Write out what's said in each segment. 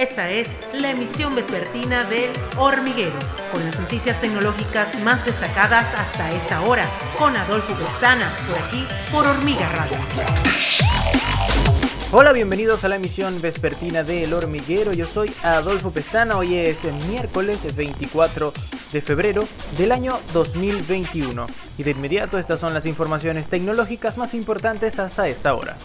Esta es la emisión vespertina del Hormiguero, con las noticias tecnológicas más destacadas hasta esta hora, con Adolfo Pestana, por aquí, por Hormiga Radio. Hola, bienvenidos a la emisión vespertina de El Hormiguero. Yo soy Adolfo Pestana. Hoy es miércoles 24 de febrero del año 2021. Y de inmediato estas son las informaciones tecnológicas más importantes hasta esta hora.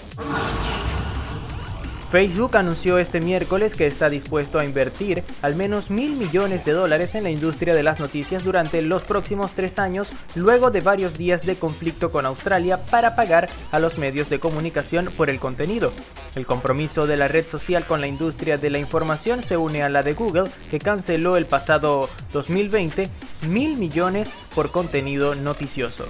Facebook anunció este miércoles que está dispuesto a invertir al menos mil millones de dólares en la industria de las noticias durante los próximos tres años, luego de varios días de conflicto con Australia para pagar a los medios de comunicación por el contenido. El compromiso de la red social con la industria de la información se une a la de Google, que canceló el pasado 2020 mil millones por contenido noticioso.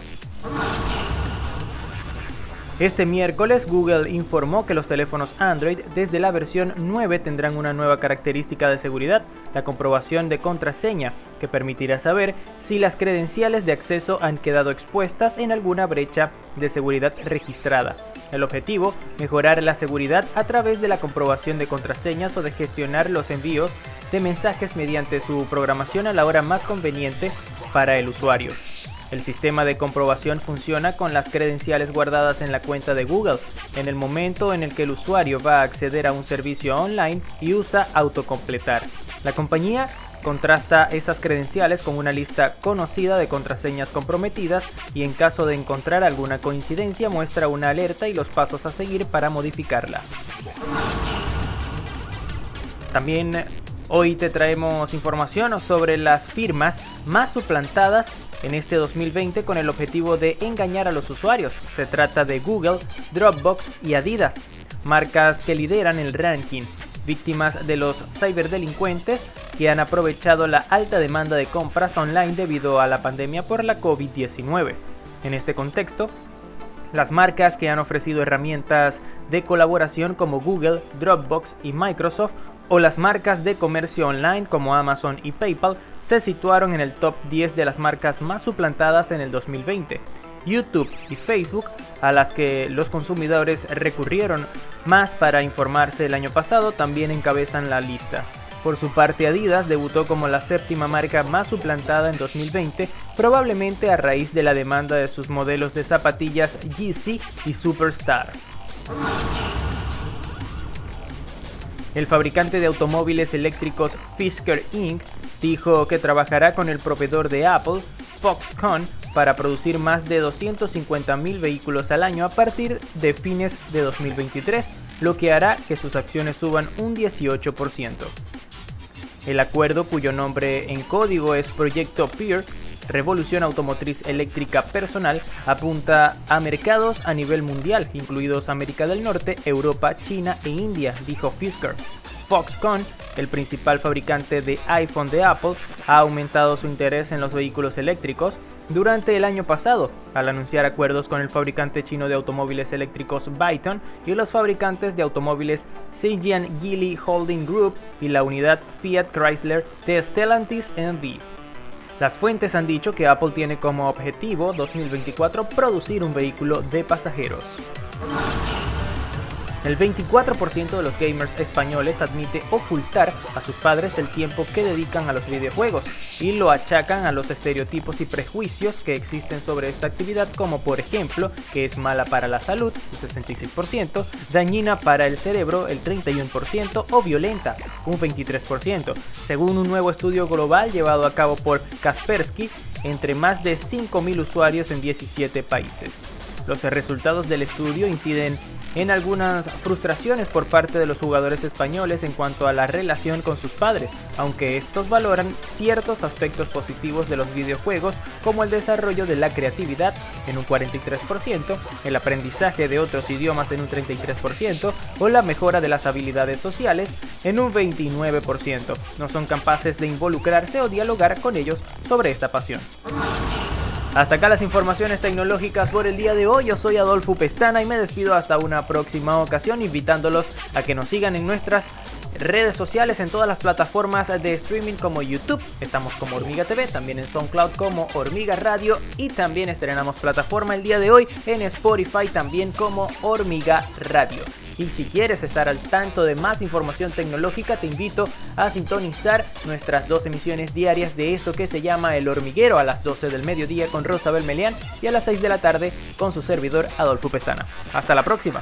Este miércoles Google informó que los teléfonos Android desde la versión 9 tendrán una nueva característica de seguridad, la comprobación de contraseña, que permitirá saber si las credenciales de acceso han quedado expuestas en alguna brecha de seguridad registrada. El objetivo, mejorar la seguridad a través de la comprobación de contraseñas o de gestionar los envíos de mensajes mediante su programación a la hora más conveniente para el usuario. El sistema de comprobación funciona con las credenciales guardadas en la cuenta de Google en el momento en el que el usuario va a acceder a un servicio online y usa autocompletar. La compañía contrasta esas credenciales con una lista conocida de contraseñas comprometidas y en caso de encontrar alguna coincidencia muestra una alerta y los pasos a seguir para modificarla. También hoy te traemos información sobre las firmas más suplantadas en este 2020 con el objetivo de engañar a los usuarios. Se trata de Google, Dropbox y Adidas, marcas que lideran el ranking, víctimas de los ciberdelincuentes que han aprovechado la alta demanda de compras online debido a la pandemia por la COVID-19. En este contexto, las marcas que han ofrecido herramientas de colaboración como Google, Dropbox y Microsoft o las marcas de comercio online como Amazon y PayPal se situaron en el top 10 de las marcas más suplantadas en el 2020. YouTube y Facebook, a las que los consumidores recurrieron más para informarse el año pasado, también encabezan la lista. Por su parte, Adidas debutó como la séptima marca más suplantada en 2020, probablemente a raíz de la demanda de sus modelos de zapatillas Yeezy y Superstar. El fabricante de automóviles eléctricos Fisker Inc. dijo que trabajará con el proveedor de Apple, Foxconn, para producir más de 250.000 vehículos al año a partir de fines de 2023, lo que hará que sus acciones suban un 18%. El acuerdo, cuyo nombre en código es Proyecto Peer, Revolución Automotriz Eléctrica Personal apunta a mercados a nivel mundial, incluidos América del Norte, Europa, China e India, dijo Fisker. Foxconn, el principal fabricante de iPhone de Apple, ha aumentado su interés en los vehículos eléctricos durante el año pasado, al anunciar acuerdos con el fabricante chino de automóviles eléctricos Byton y los fabricantes de automóviles Zhejiang Geely Holding Group y la unidad Fiat Chrysler de Stellantis NV. Las fuentes han dicho que Apple tiene como objetivo 2024 producir un vehículo de pasajeros. El 24% de los gamers españoles admite ocultar a sus padres el tiempo que dedican a los videojuegos y lo achacan a los estereotipos y prejuicios que existen sobre esta actividad como por ejemplo que es mala para la salud, el 66%, dañina para el cerebro, el 31% o violenta, un 23%, según un nuevo estudio global llevado a cabo por Kaspersky entre más de 5.000 usuarios en 17 países. Los resultados del estudio inciden en algunas frustraciones por parte de los jugadores españoles en cuanto a la relación con sus padres, aunque estos valoran ciertos aspectos positivos de los videojuegos como el desarrollo de la creatividad en un 43%, el aprendizaje de otros idiomas en un 33% o la mejora de las habilidades sociales en un 29%. No son capaces de involucrarse o dialogar con ellos sobre esta pasión. Hasta acá las informaciones tecnológicas por el día de hoy. Yo soy Adolfo Pestana y me despido hasta una próxima ocasión invitándolos a que nos sigan en nuestras redes sociales en todas las plataformas de streaming como YouTube, estamos como Hormiga TV, también en SoundCloud como Hormiga Radio y también estrenamos plataforma el día de hoy en Spotify también como Hormiga Radio. Y si quieres estar al tanto de más información tecnológica, te invito a sintonizar nuestras dos emisiones diarias de esto que se llama El Hormiguero a las 12 del mediodía con Rosabel Melián y a las 6 de la tarde con su servidor Adolfo Pestana. Hasta la próxima.